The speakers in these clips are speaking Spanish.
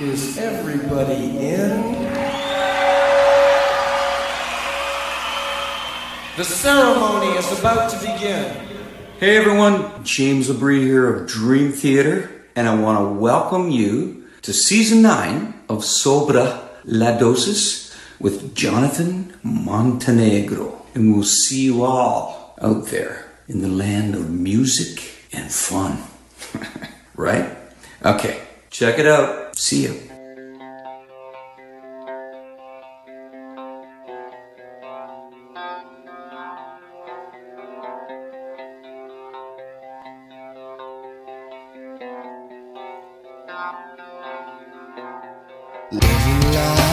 Is everybody in? The ceremony is about to begin. Hey everyone, James Labrie here of Dream Theater, and I want to welcome you to season 9 of Sobra La Dosis with Jonathan Montenegro. And we'll see you all out there in the land of music and fun. right? Okay, check it out. See you. Living life,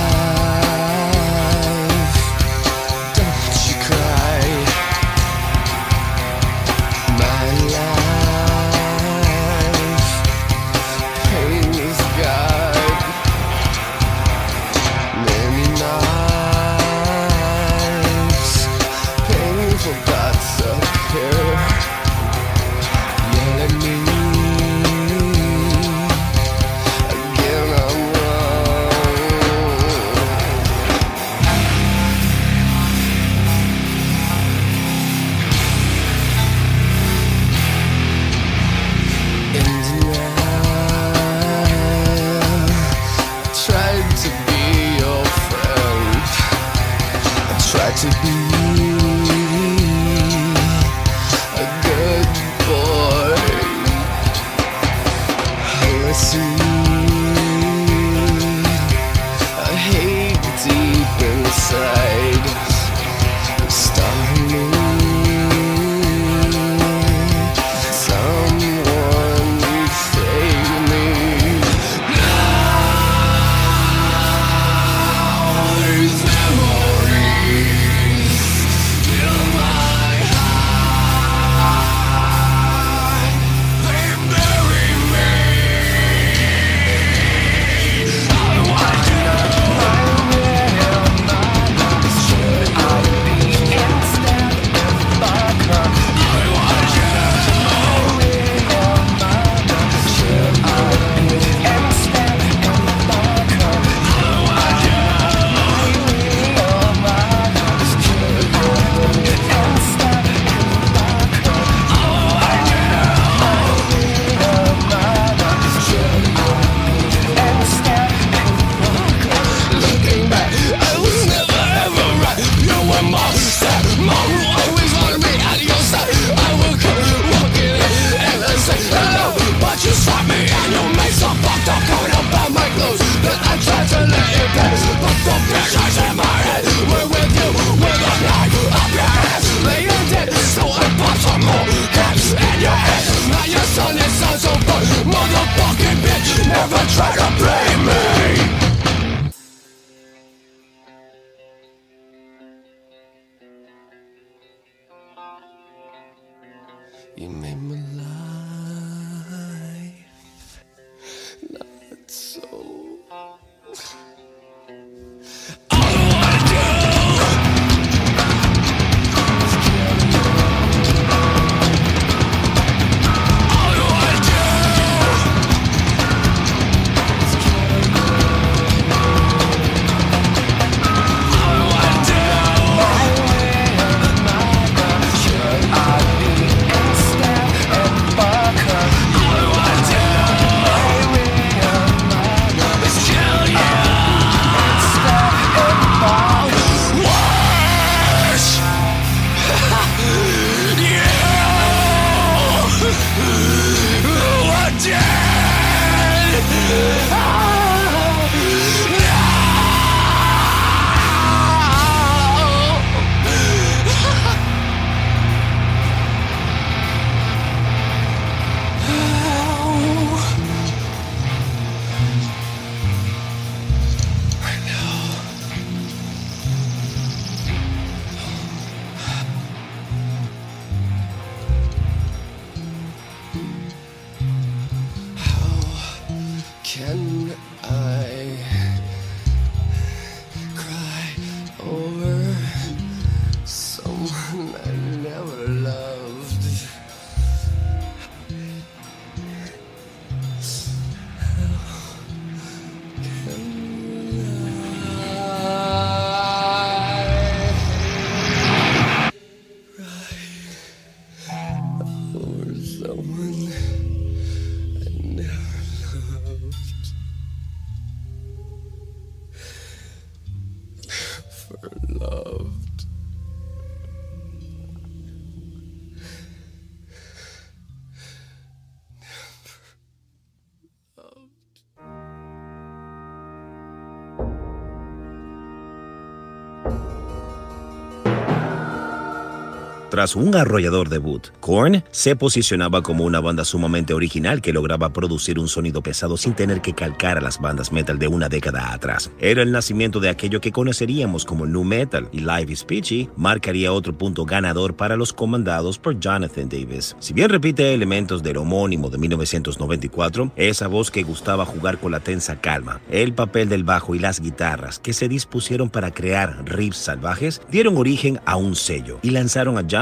You made my life Tras un arrollador debut, Korn se posicionaba como una banda sumamente original que lograba producir un sonido pesado sin tener que calcar a las bandas metal de una década atrás. Era el nacimiento de aquello que conoceríamos como nu metal y Live is Peachy marcaría otro punto ganador para los comandados por Jonathan Davis. Si bien repite elementos del homónimo de 1994, esa voz que gustaba jugar con la tensa calma, el papel del bajo y las guitarras que se dispusieron para crear riffs salvajes dieron origen a un sello y lanzaron a Jonathan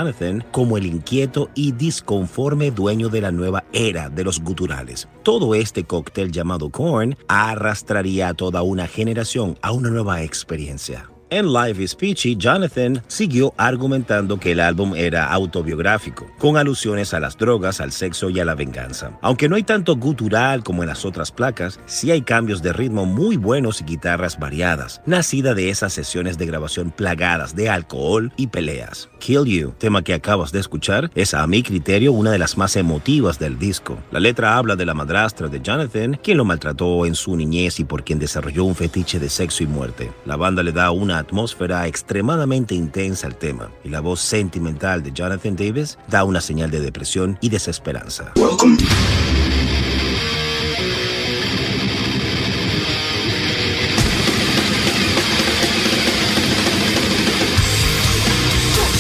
como el inquieto y disconforme dueño de la nueva era de los guturales. Todo este cóctel llamado Korn arrastraría a toda una generación a una nueva experiencia. En Life is Peachy, Jonathan siguió argumentando que el álbum era autobiográfico, con alusiones a las drogas, al sexo y a la venganza. Aunque no hay tanto gutural como en las otras placas, sí hay cambios de ritmo muy buenos y guitarras variadas, nacida de esas sesiones de grabación plagadas de alcohol y peleas. Kill You, tema que acabas de escuchar, es a mi criterio una de las más emotivas del disco. La letra habla de la madrastra de Jonathan, quien lo maltrató en su niñez y por quien desarrolló un fetiche de sexo y muerte. La banda le da una atmósfera extremadamente intensa al tema y la voz sentimental de Jonathan Davis da una señal de depresión y desesperanza.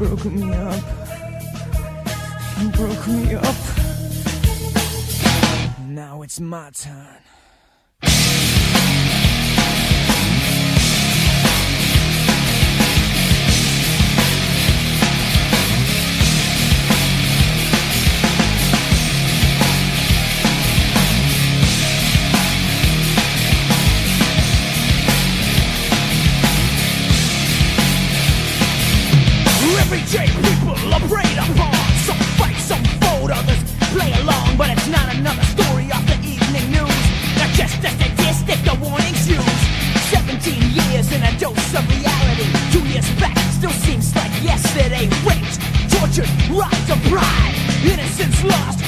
Broke me up. You broke me up. Now it's my turn. Day people are preyed upon. Some fight, some fold, others play along. But it's not another story of the evening news. Not just a statistic, the warning's used. 17 years in a dose of reality. Two years back still seems like yesterday. Raped, tortured, robbed of pride. Innocence lost,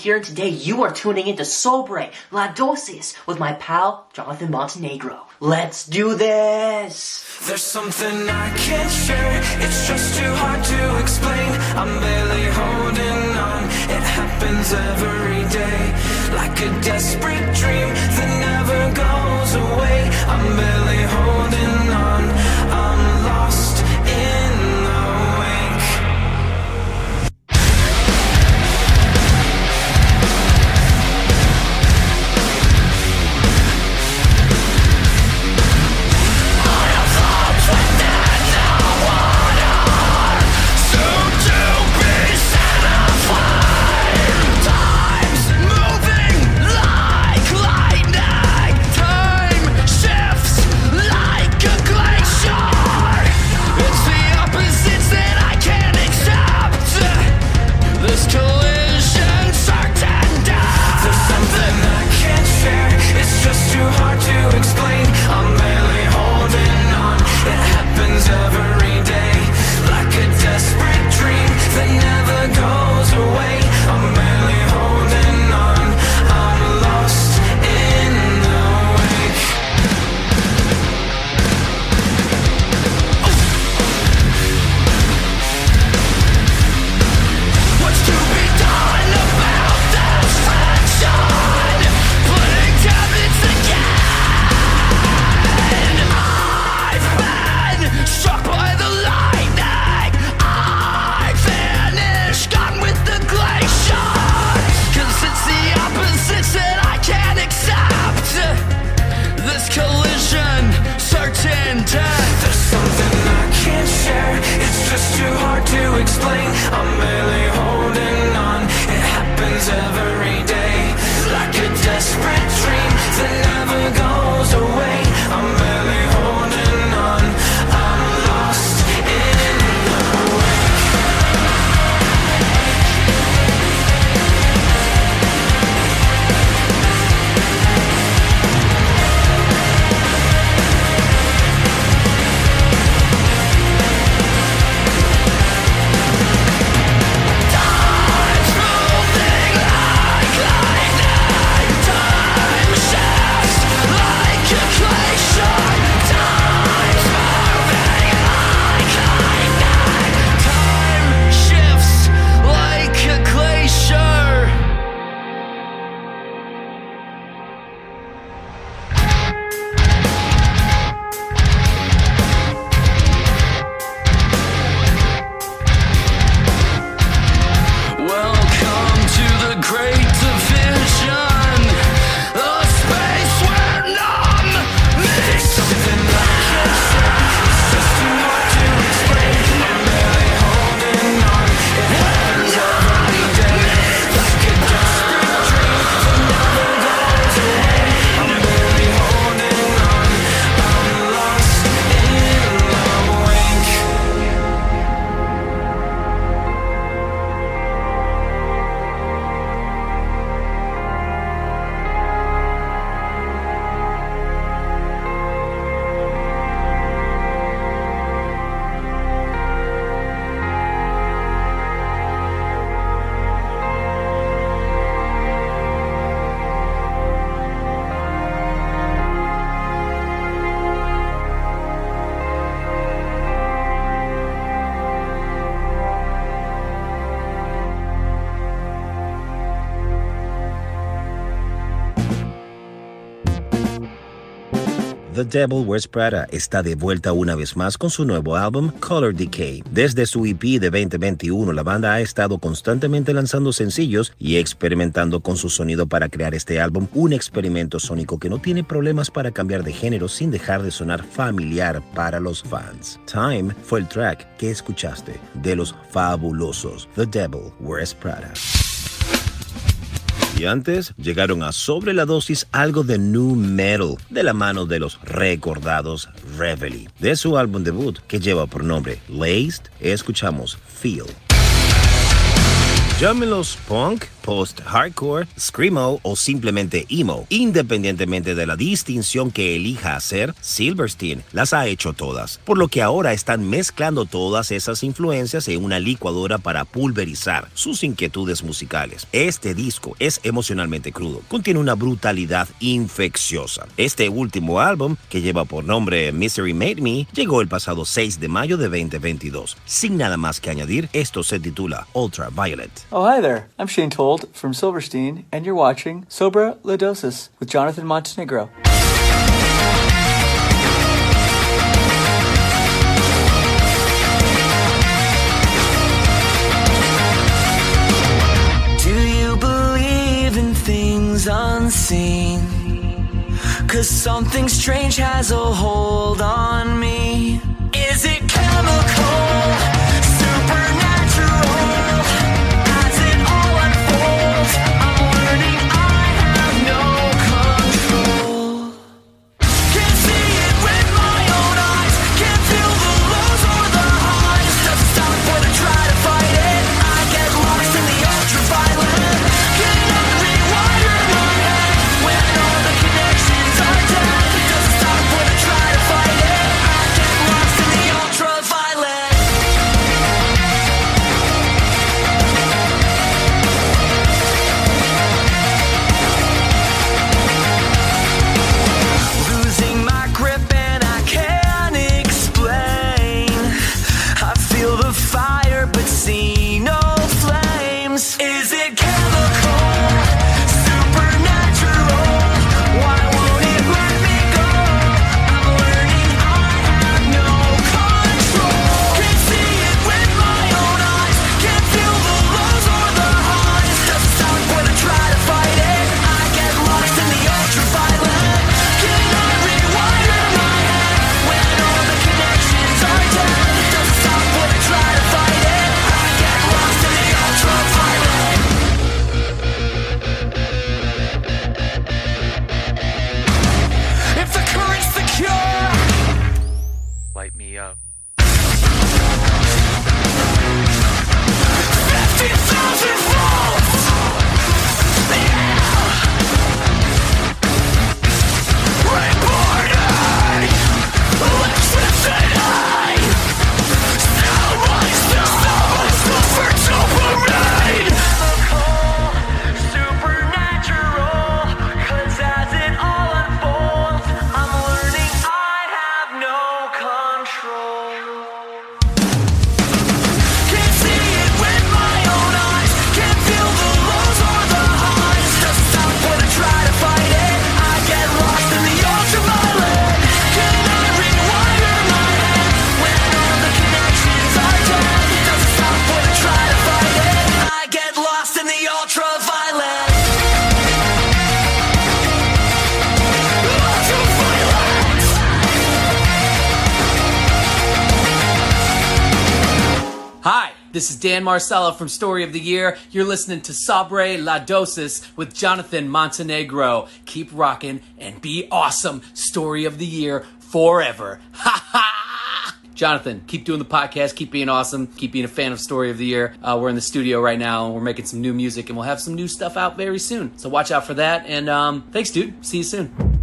here today. You are tuning into Sobre La Dosis with my pal, Jonathan Montenegro. Let's do this! There's something I can't share, it's just too hard to explain. I'm barely holding on, it happens every day. Like a desperate dream that never goes away. I'm barely holding on. Devil Wears Prada está de vuelta una vez más con su nuevo álbum Color Decay. Desde su EP de 2021, la banda ha estado constantemente lanzando sencillos y experimentando con su sonido para crear este álbum, un experimento sónico que no tiene problemas para cambiar de género sin dejar de sonar familiar para los fans. Time fue el track que escuchaste de los fabulosos The Devil Wears Prada. Llegaron a sobre la dosis algo de new metal de la mano de los recordados Reveille. De su álbum debut que lleva por nombre Laced, escuchamos Feel. Llámenlos punk, post-hardcore, screamo o simplemente emo. Independientemente de la distinción que elija hacer, Silverstein las ha hecho todas, por lo que ahora están mezclando todas esas influencias en una licuadora para pulverizar sus inquietudes musicales. Este disco es emocionalmente crudo, contiene una brutalidad infecciosa. Este último álbum, que lleva por nombre Misery Made Me, llegó el pasado 6 de mayo de 2022. Sin nada más que añadir, esto se titula Ultraviolet. Oh, hi there. I'm Shane Told from Silverstein, and you're watching Sobra La Dosis with Jonathan Montenegro. Do you believe in things unseen? Cause something strange has a hold on me. Is it chemical? This is Dan Marcella from Story of the Year. You're listening to Sabre La Dosis with Jonathan Montenegro. Keep rocking and be awesome. Story of the Year forever. Ha ha! Jonathan, keep doing the podcast. Keep being awesome. Keep being a fan of Story of the Year. Uh, we're in the studio right now and we're making some new music and we'll have some new stuff out very soon. So watch out for that. And um, thanks, dude. See you soon.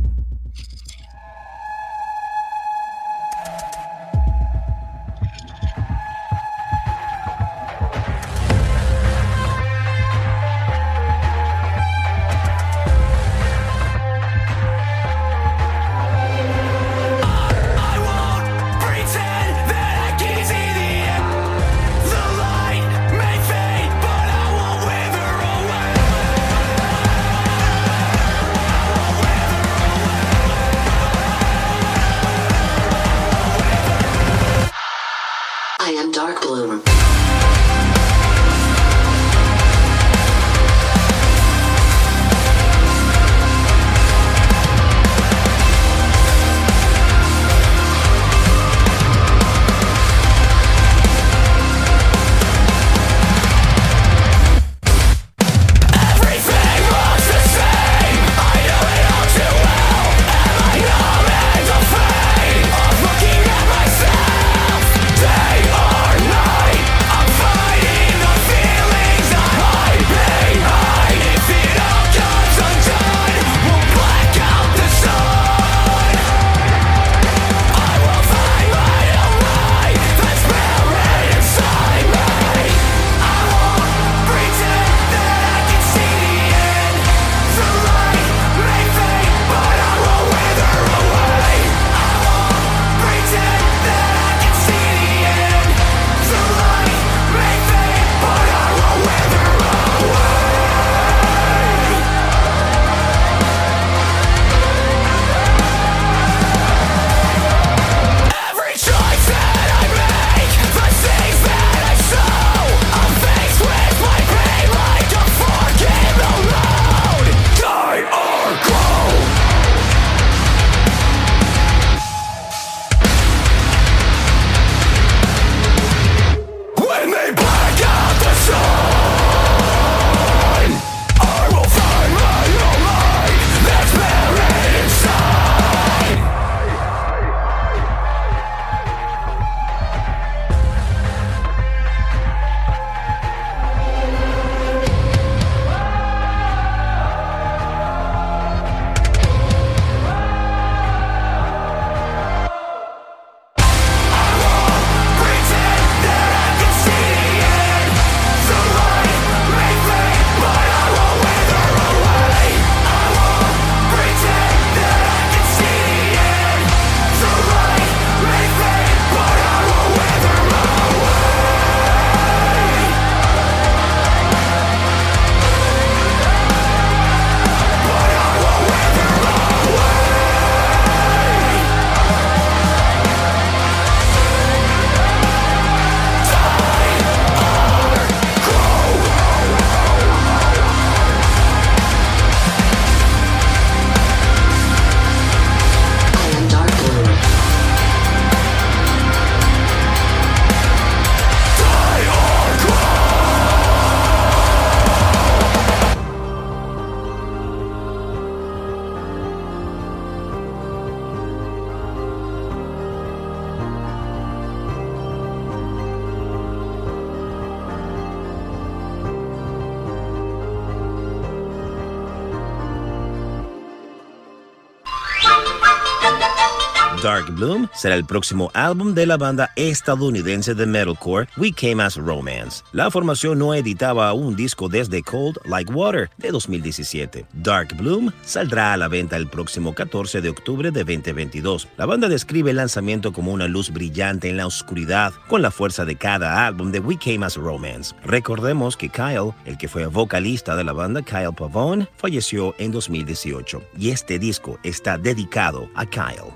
Bloom será el próximo álbum de la banda estadounidense de metalcore We Came As Romance. La formación no editaba un disco desde Cold Like Water de 2017. Dark Bloom saldrá a la venta el próximo 14 de octubre de 2022. La banda describe el lanzamiento como una luz brillante en la oscuridad con la fuerza de cada álbum de We Came As Romance. Recordemos que Kyle, el que fue vocalista de la banda Kyle Pavone, falleció en 2018 y este disco está dedicado a Kyle.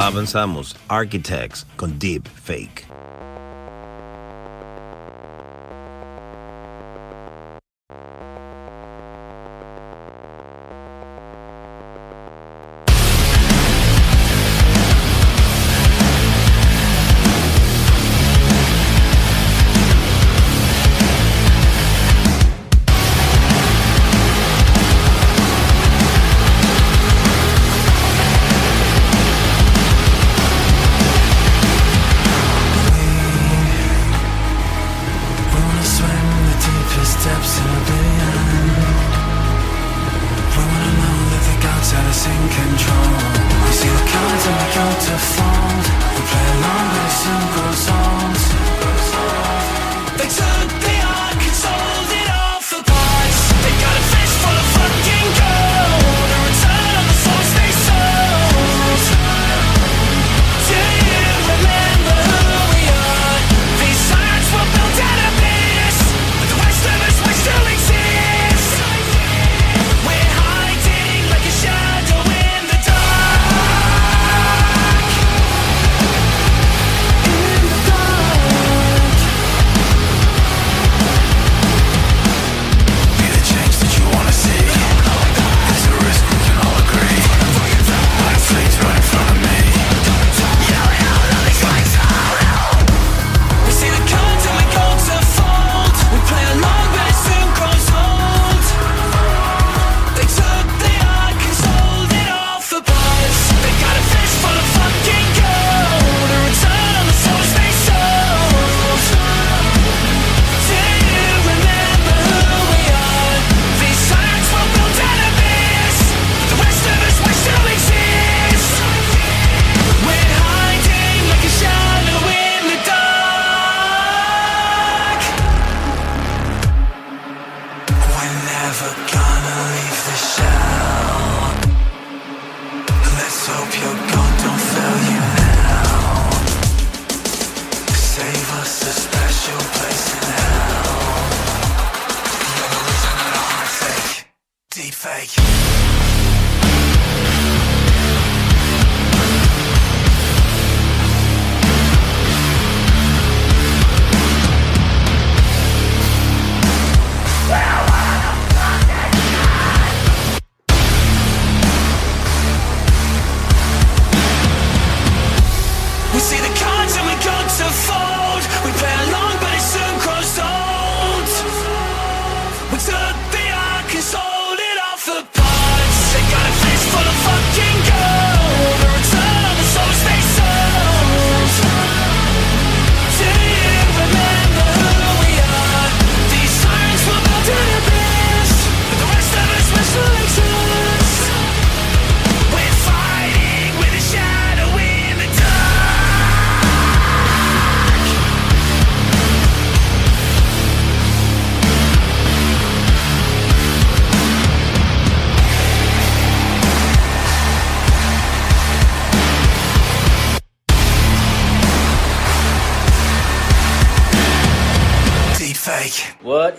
Avanzamos. Architects con Deep Fake.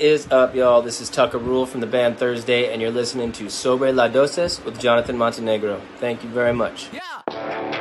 What is up, y'all? This is Tucker Rule from the band Thursday, and you're listening to Sobre La Doses with Jonathan Montenegro. Thank you very much. Yeah.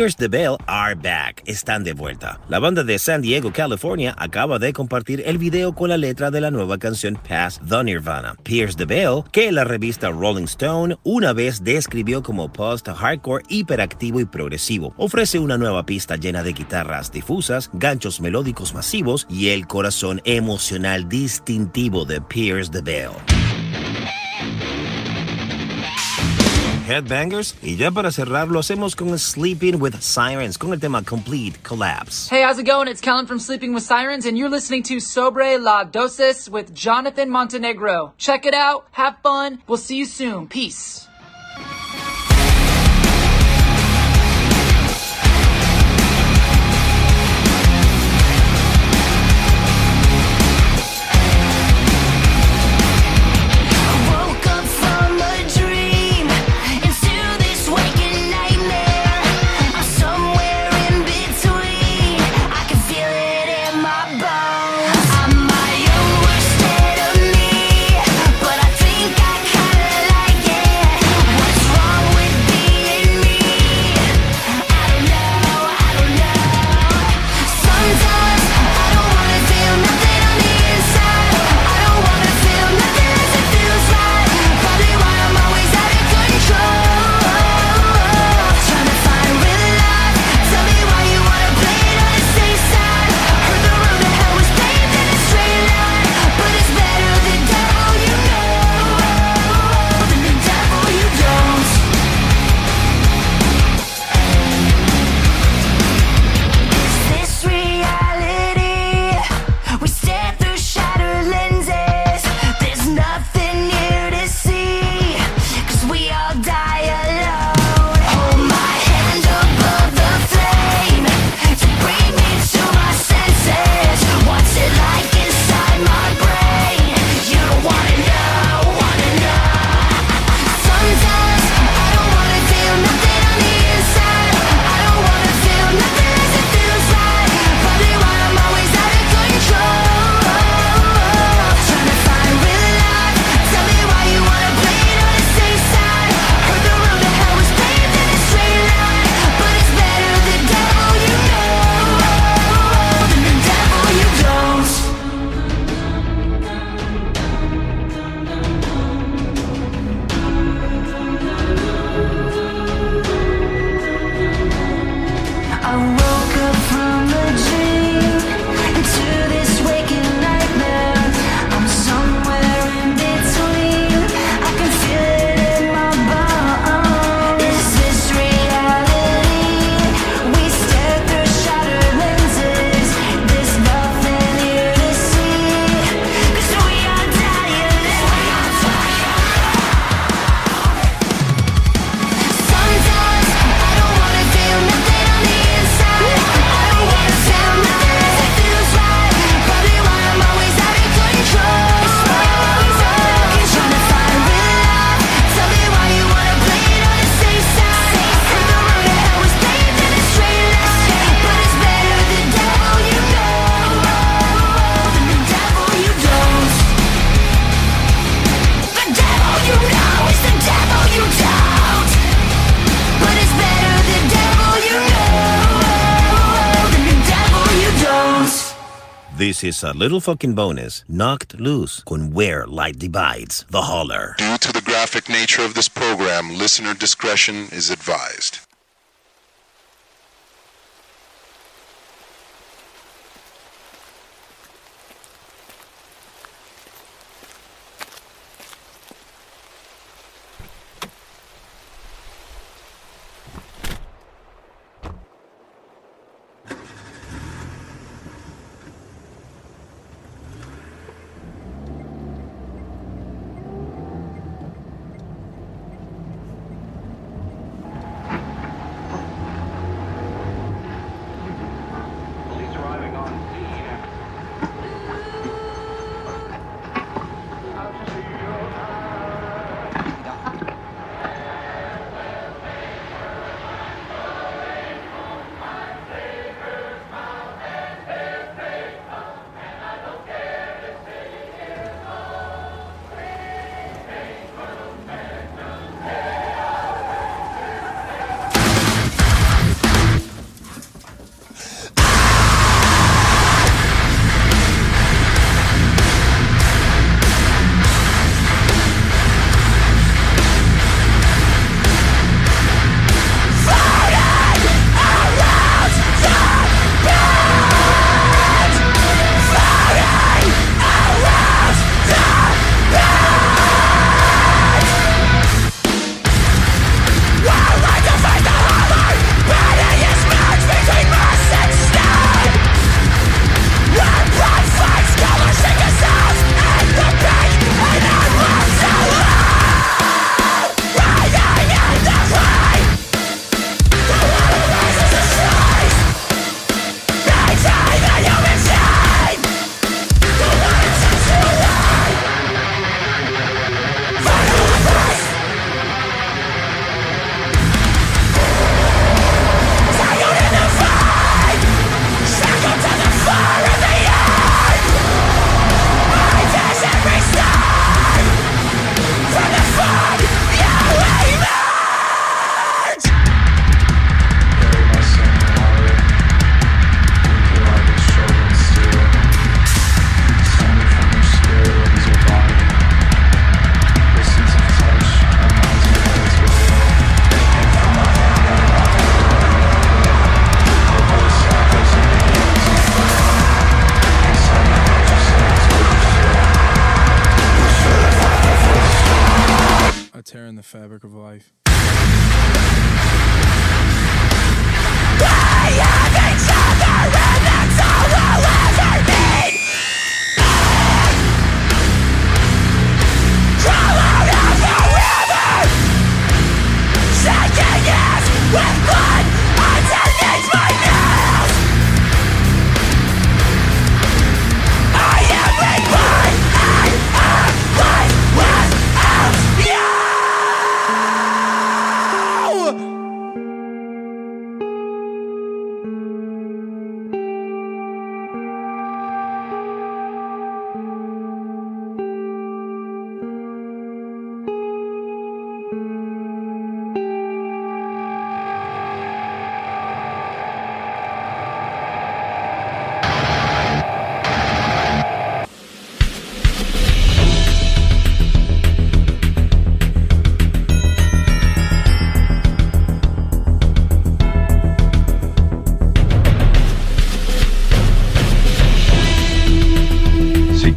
Pierce the Bell are back. Están de vuelta. La banda de San Diego, California, acaba de compartir el video con la letra de la nueva canción Past the Nirvana. Pierce the Bell, que la revista Rolling Stone una vez describió como post-hardcore hiperactivo y progresivo, ofrece una nueva pista llena de guitarras difusas, ganchos melódicos masivos y el corazón emocional distintivo de Pierce the Bell. Headbangers. Y ya para cerrar, lo hacemos con Sleeping with Sirens, con el tema Complete Collapse. Hey, how's it going? It's Kellen from Sleeping with Sirens, and you're listening to Sobre la Dosis with Jonathan Montenegro. Check it out, have fun, we'll see you soon. Peace. This is a little fucking bonus, knocked loose con Where Light Divides, The Holler. Due to the graphic nature of this program, listener discretion is advised.